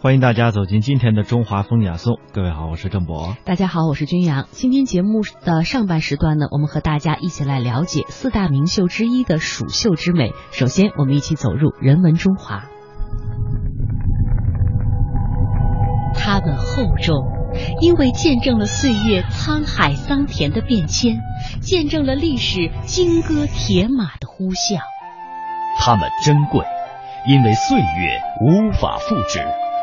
欢迎大家走进今天的中华风雅颂。各位好，我是郑博。大家好，我是君阳。今天节目的上半时段呢，我们和大家一起来了解四大名绣之一的蜀绣之美。首先，我们一起走入人文中华。它们厚重，因为见证了岁月沧海桑田的变迁，见证了历史金戈铁马的呼啸。它们珍贵，因为岁月无法复制。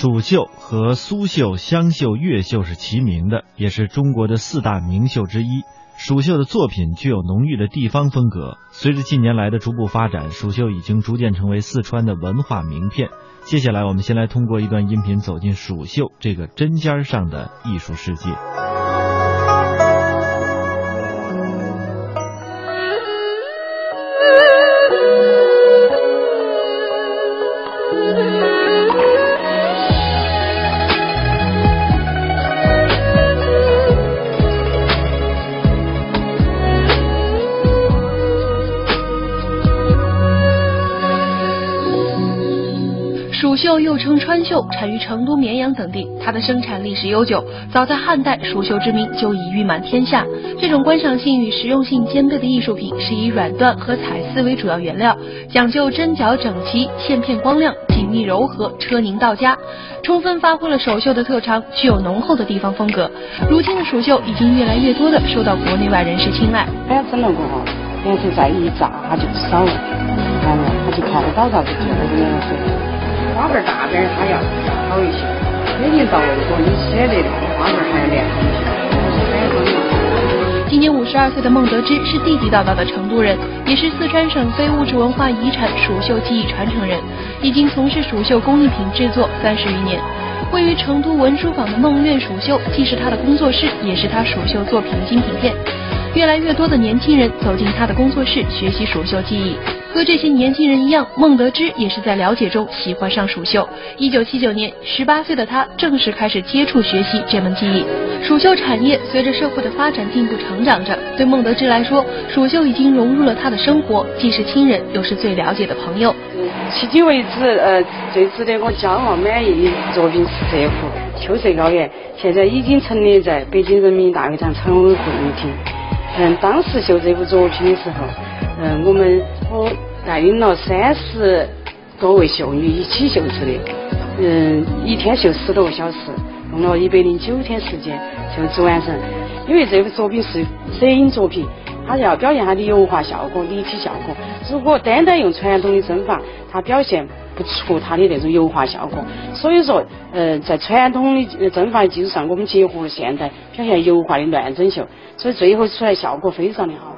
蜀绣和苏绣、湘绣、越绣是齐名的，也是中国的四大名绣之一。蜀绣的作品具有浓郁的地方风格。随着近年来的逐步发展，蜀绣已经逐渐成为四川的文化名片。接下来，我们先来通过一段音频走进蜀绣这个针尖上的艺术世界。绣又称川绣，产于成都、绵阳等地。它的生产历史悠久，早在汉代，蜀绣之名就已誉满天下。这种观赏性与实用性兼备的艺术品，是以软缎和彩丝为主要原料，讲究针脚整齐、线片光亮、紧密柔和、车凝到家，充分发挥了手绣的特长，具有浓厚的地方风格。如今的蜀绣已经越来越多的受到国内外人士青睐。哎呀，整了过后，颜色再一炸，它就少了，完了它就看不到啥子旧的颜色。花瓣大点它要好一些，每年到如果你舍得的，花瓣还要亮一些。今年五十二岁的孟德芝是地地道道的成都人，也是四川省非物质文化遗产蜀绣技艺传承人，已经从事蜀绣工艺品制作三十余年。位于成都文殊坊的梦苑蜀绣，既是他的工作室，也是他蜀绣作品的精品店。越来越多的年轻人走进他的工作室学习蜀绣技艺。和这些年轻人一样，孟德芝也是在了解中喜欢上蜀绣。一九七九年，十八岁的他正式开始接触学习这门技艺。蜀绣产业随着社会的发展进步成长着。对孟德芝来说，蜀绣已经融入了他的生活，既是亲人，又是最了解的朋友。迄今为止，呃，最值得我骄傲满意的作品是这幅秋色高原，现在已经陈列在北京人民大会堂常委会议厅。嗯，当时绣这幅作品的时候，嗯，我们我。带领了三十多位绣女一起绣制的，嗯，一天绣十多个小时，用了一百零九天时间绣制完成。因为这幅作品是摄影作品，它要表现它的油画效果、立体效果。如果单单用传统的针法，它表现不出它的那种油画效果。所以说，呃，在传统的针法的基础上，我们结合了现代表现油画的乱针绣，所以最后出来效果非常的好。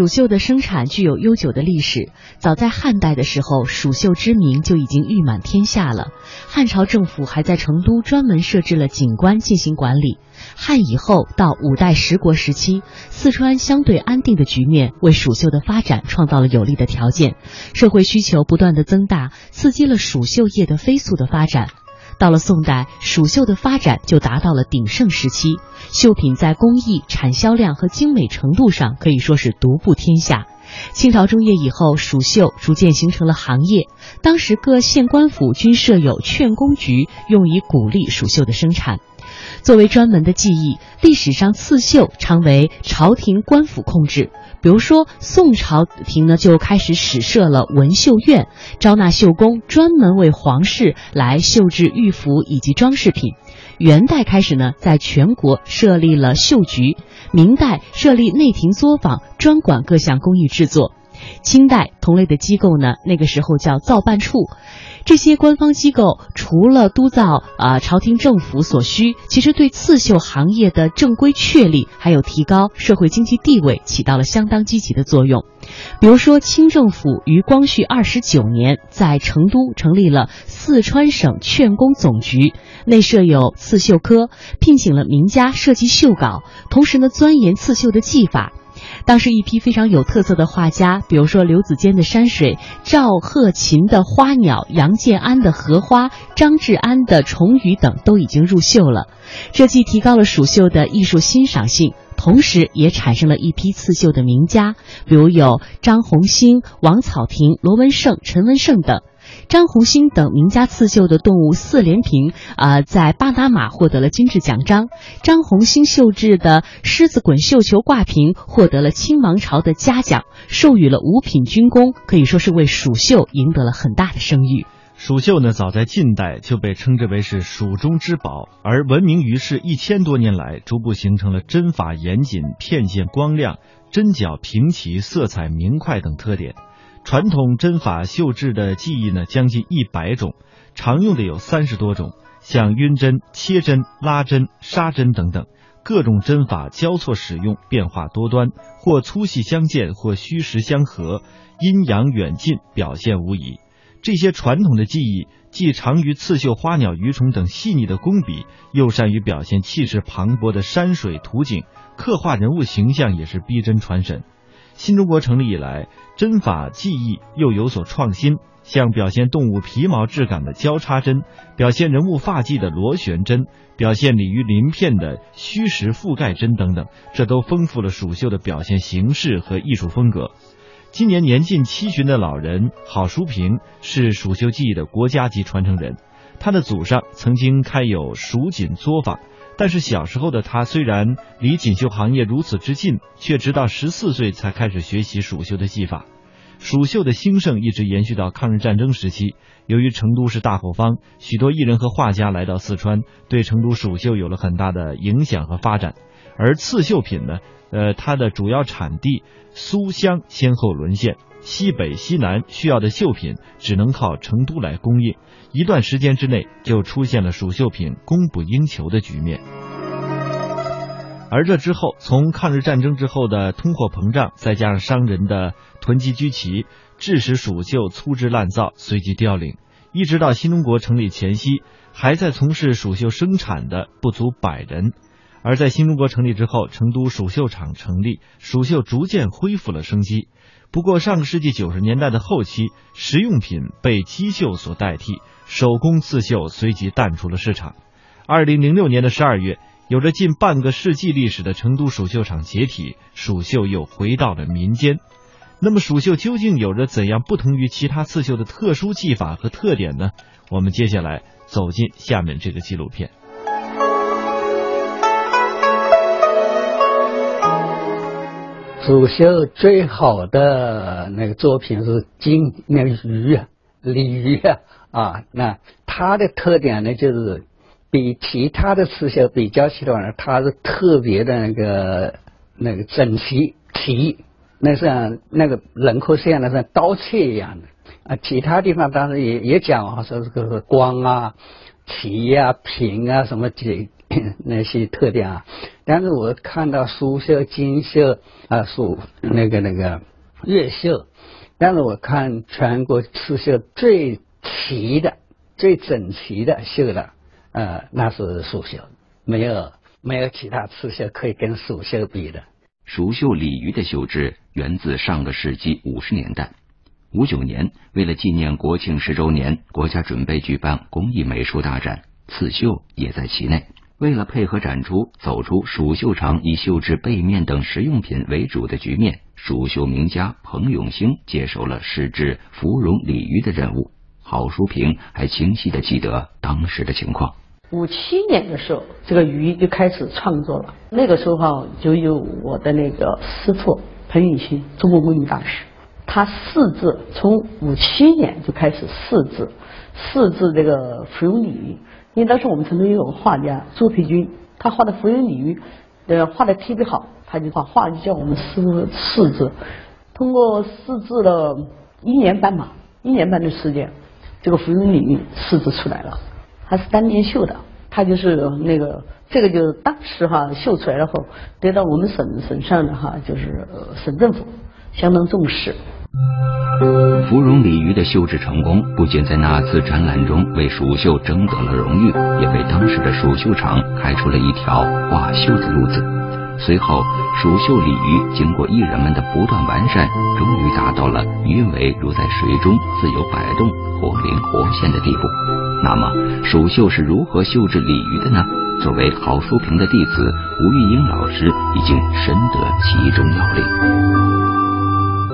蜀绣的生产具有悠久的历史，早在汉代的时候，蜀绣之名就已经誉满天下了。汉朝政府还在成都专门设置了景观进行管理。汉以后到五代十国时期，四川相对安定的局面为蜀绣的发展创造了有利的条件。社会需求不断的增大，刺激了蜀绣业的飞速的发展。到了宋代，蜀绣的发展就达到了鼎盛时期，绣品在工艺、产销量和精美程度上可以说是独步天下。清朝中叶以后，蜀绣逐渐形成了行业，当时各县官府均设有劝工局，用以鼓励蜀绣的生产。作为专门的技艺，历史上刺绣常为朝廷官府控制。比如说，宋朝廷呢就开始始设了文绣院，招纳绣工，专门为皇室来绣制玉服以及装饰品。元代开始呢，在全国设立了绣局。明代设立内廷作坊，专管各项工艺制作。清代同类的机构呢，那个时候叫造办处。这些官方机构除了督造啊朝廷政府所需，其实对刺绣行业的正规确立，还有提高社会经济地位，起到了相当积极的作用。比如说，清政府于光绪二十九年在成都成立了四川省劝工总局，内设有刺绣科，聘请了名家设计绣稿，同时呢钻研刺绣的技法。当时一批非常有特色的画家，比如说刘子坚的山水、赵鹤琴的花鸟、杨建安的荷花、张志安的虫鱼等都已经入绣了。这既提高了蜀绣的艺术欣赏性，同时也产生了一批刺绣的名家，比如有张红星、王草亭、罗文胜、陈文胜等。张红星等名家刺绣的动物四连屏啊，在巴拿马获得了金质奖章。张红星绣制的狮子滚绣球挂屏获得了清王朝的嘉奖，授予了五品军功，可以说是为蜀绣赢得了很大的声誉。蜀绣呢，早在近代就被称之为是蜀中之宝，而闻名于世一千多年来，逐步形成了针法严谨、片线光亮、针脚平齐、色彩明快等特点。传统针法绣制的技艺呢，将近一百种，常用的有三十多种，像晕针、切针、拉针、杀针等等，各种针法交错使用，变化多端，或粗细相间，或虚实相合，阴阳远近，表现无疑。这些传统的技艺既长于刺绣花鸟鱼虫等细腻的工笔，又善于表现气势磅礴的山水图景，刻画人物形象也是逼真传神。新中国成立以来，针法技艺又有所创新，像表现动物皮毛质感的交叉针，表现人物发髻的螺旋针，表现鲤鱼鳞片的虚实覆盖针等等，这都丰富了蜀绣的表现形式和艺术风格。今年年近七旬的老人郝淑平是蜀绣技艺的国家级传承人，他的祖上曾经开有蜀锦作坊。但是小时候的他虽然离锦绣行业如此之近，却直到十四岁才开始学习蜀绣的技法。蜀绣的兴盛一直延续到抗日战争时期。由于成都是大后方，许多艺人和画家来到四川，对成都蜀绣有了很大的影响和发展。而刺绣品呢，呃，它的主要产地苏湘先后沦陷，西北、西南需要的绣品只能靠成都来供应。一段时间之内，就出现了蜀绣品供不应求的局面。而这之后，从抗日战争之后的通货膨胀，再加上商人的囤积居奇，致使蜀绣粗制滥造，随即凋零。一直到新中国成立前夕，还在从事蜀绣生产的不足百人。而在新中国成立之后，成都蜀绣厂成立，蜀绣逐渐恢复了生机。不过，上个世纪九十年代的后期，实用品被机绣所代替。手工刺绣随即淡出了市场。二零零六年的十二月，有着近半个世纪历史的成都蜀绣厂解体，蜀绣又回到了民间。那么，蜀绣究竟有着怎样不同于其他刺绣的特殊技法和特点呢？我们接下来走进下面这个纪录片。蜀绣最好的那个作品是金那个鱼啊，鲤鱼啊。啊，那它的特点呢，就是比其他的刺绣比较起来，它是特别的那个那个整齐齐，那像那个轮廓线呢像刀切一样的啊。其他地方当然也也讲啊，说这个光啊、齐啊、平啊什么几 那些特点啊。但是我看到苏绣、金绣啊、蜀那个那个越绣，但是我看全国刺绣最。齐的最整齐的绣的，呃，那是蜀绣，没有没有其他刺绣可以跟蜀绣比的。蜀绣鲤鱼的绣制源自上个世纪五十年代，五九年为了纪念国庆十周年，国家准备举办工艺美术大展，刺绣也在其内。为了配合展出，走出蜀绣厂以绣制被面等实用品为主的局面，蜀绣名家彭永兴接手了试制芙蓉鲤鱼的任务。郝淑平还清晰的记得当时的情况。五七年的时候，这个鱼就开始创作了。那个时候，就有我的那个师傅彭永兴，中国工艺大师，他试制，从五七年就开始试制，试制这个芙蓉鲤鱼。因为当时我们成都有个画家朱培军，他画的芙蓉鲤鱼，呃，画的特别好，他就把画就叫我们试试制。通过试制了一年半吧，一年半的时间，这个芙蓉领域试制出来了，它是单年绣的，它就是那个这个就是当时哈绣出来了后，得到我们省省上的哈就是省政府相当重视。芙蓉鲤鱼的绣制成功，不仅在那次展览中为蜀绣争得了荣誉，也为当时的蜀绣厂开出了一条挂绣的路子。随后，蜀绣鲤鱼经过艺人们的不断完善，终于达到了鱼尾如在水中自由摆动、活灵活现的地步。那么，蜀绣是如何绣制鲤鱼的呢？作为郝淑平的弟子，吴玉英老师已经深得其中要领。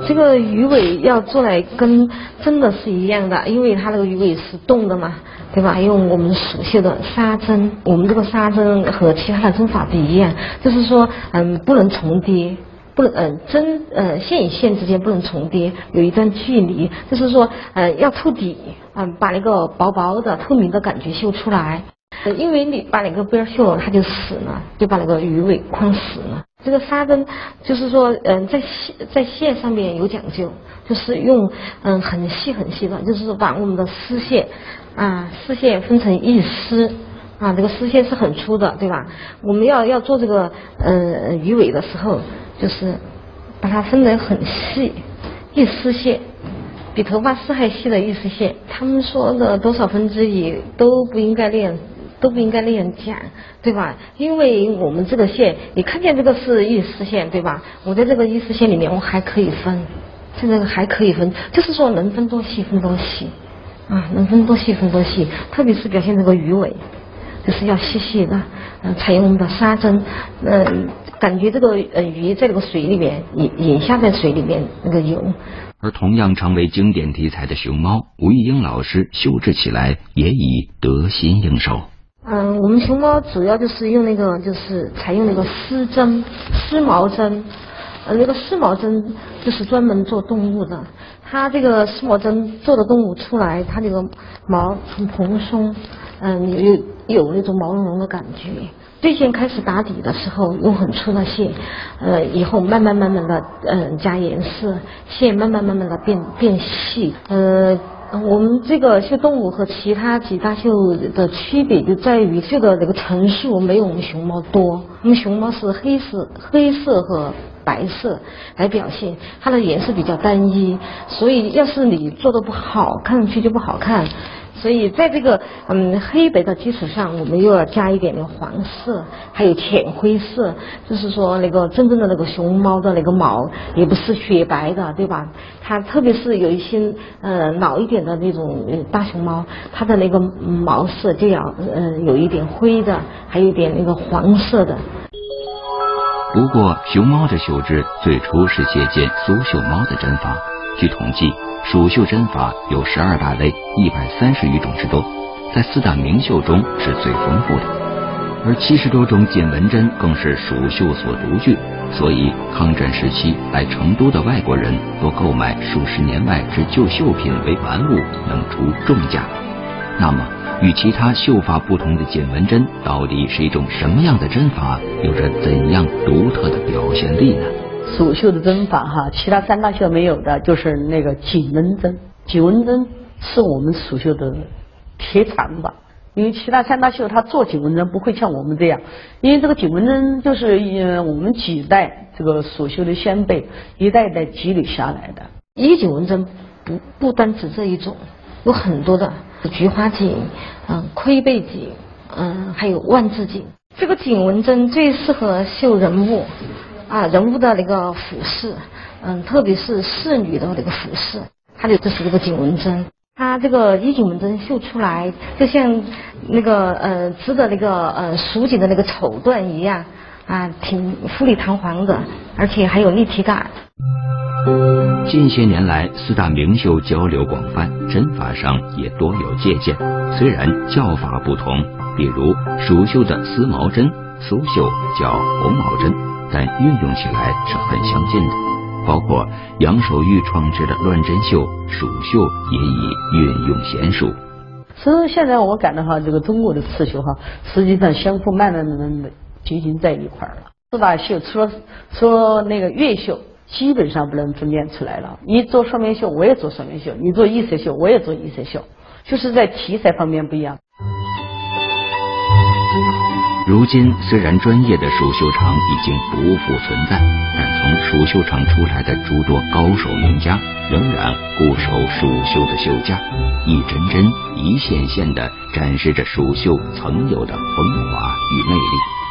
这个鱼尾要做来跟真的是一样的，因为它那个鱼尾是动的嘛，对吧？用我们蜀绣的纱针，我们这个纱针和其他的针法不一样，就是说，嗯，不能重叠，不能，嗯，针，呃，线与线之间不能重叠，有一段距离，就是说，呃，要透底，嗯，把那个薄薄的透明的感觉绣出来，因为你把那个边绣了，它就死了，就把那个鱼尾框死了。这个纱针就是说，嗯，在线在线上面有讲究，就是用嗯很细很细的，就是把我们的丝线啊丝线分成一丝啊，这个丝线是很粗的，对吧？我们要要做这个嗯鱼尾的时候，就是把它分得很细，一丝线比头发丝还细的一丝线。他们说的多少分之一都不应该练。都不应该那样讲，对吧？因为我们这个线，你看见这个是一丝线，对吧？我在这个一丝线里面，我还可以分，现在还可以分，就是说能分多细分多细，啊，能分多细分多细。特别是表现这个鱼尾，就是要细细的，嗯，采用我们的纱针，嗯，感觉这个呃鱼在这个水里面引引下在水里面那个游。而同样成为经典题材的熊猫，吴玉英老师修制起来也已得心应手。嗯，我们熊猫主要就是用那个，就是采用那个丝针、丝毛针，呃，那个丝毛针就是专门做动物的。它这个丝毛针做的动物出来，它这个毛很蓬松，嗯，有有那种毛茸茸的感觉。最先开始打底的时候用很粗的线，呃，以后慢慢慢慢的，嗯，加颜色，线慢慢慢慢的变变细，呃。我们这个秀动物和其他几大秀的区别就在于这个这个层数没有我们熊猫多，我们熊猫是黑色、黑色和白色来表现，它的颜色比较单一，所以要是你做的不好，看上去就不好看。所以在这个嗯黑白的基础上，我们又要加一点那个黄色，还有浅灰色，就是说那个真正的那个熊猫的那个毛也不是雪白的，对吧？它特别是有一些呃老一点的那种大熊猫，它的那个毛色就要嗯有一点灰的，还有一点那个黄色的。不过熊猫的绣制最初是借鉴苏绣猫的针法，据统计。蜀绣针法有十二大类，一百三十余种之多，在四大名绣中是最丰富的。而七十多种锦纹针更是蜀绣所独具，所以抗战时期来成都的外国人多购买数十年外之旧绣品为玩物，能出重价。那么，与其他绣法不同的锦纹针到底是一种什么样的针法，有着怎样独特的表现力呢？蜀绣的针法哈，其他三大绣没有的，就是那个锦纹针。锦纹针是我们蜀绣的铁长吧，因为其他三大绣它做锦纹针不会像我们这样，因为这个锦纹针就是我们几代这个蜀绣的先辈一代一代积累下来的。一锦纹针不不单指这一种，有很多的菊花锦、嗯龟背锦、嗯还有万字锦。这个锦纹针最适合绣人物。啊，人物的那个服饰，嗯，特别是侍女的那个服饰，它就就是这个锦纹针，它这个衣锦纹针绣出来，就像那个呃织的那个呃蜀锦的那个绸缎一样，啊，挺富丽堂皇的，而且还有立体感。近些年来，四大名绣交流广泛，针法上也多有借鉴，虽然叫法不同，比如蜀绣的丝毛针，苏绣叫红毛针。但运用起来是很相近的，包括杨守玉创制的乱针绣、蜀绣也已运用娴熟。其实现在我感到哈，这个中国的刺绣哈，实际上相互慢慢的平行在一块了。四大绣除了除了那个越绣，基本上不能分辨出来了。你做双面绣，我也做双面绣；你做异色绣，我也做异色绣，就是在题材方面不一样。如今，虽然专业的蜀绣厂已经不复存在，但从蜀绣厂出来的诸多高手名家，仍然固守蜀绣的绣架，一针针、一线线的展示着蜀绣曾有的风华与魅力。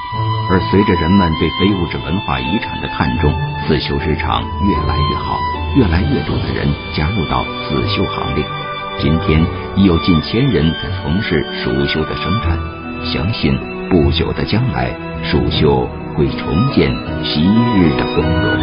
而随着人们对非物质文化遗产的看重，刺绣市场越来越好，越来越多的人加入到刺绣行列。今天已有近千人在从事蜀绣的生产，相信。不久的将来，蜀绣会重见昔日的光荣。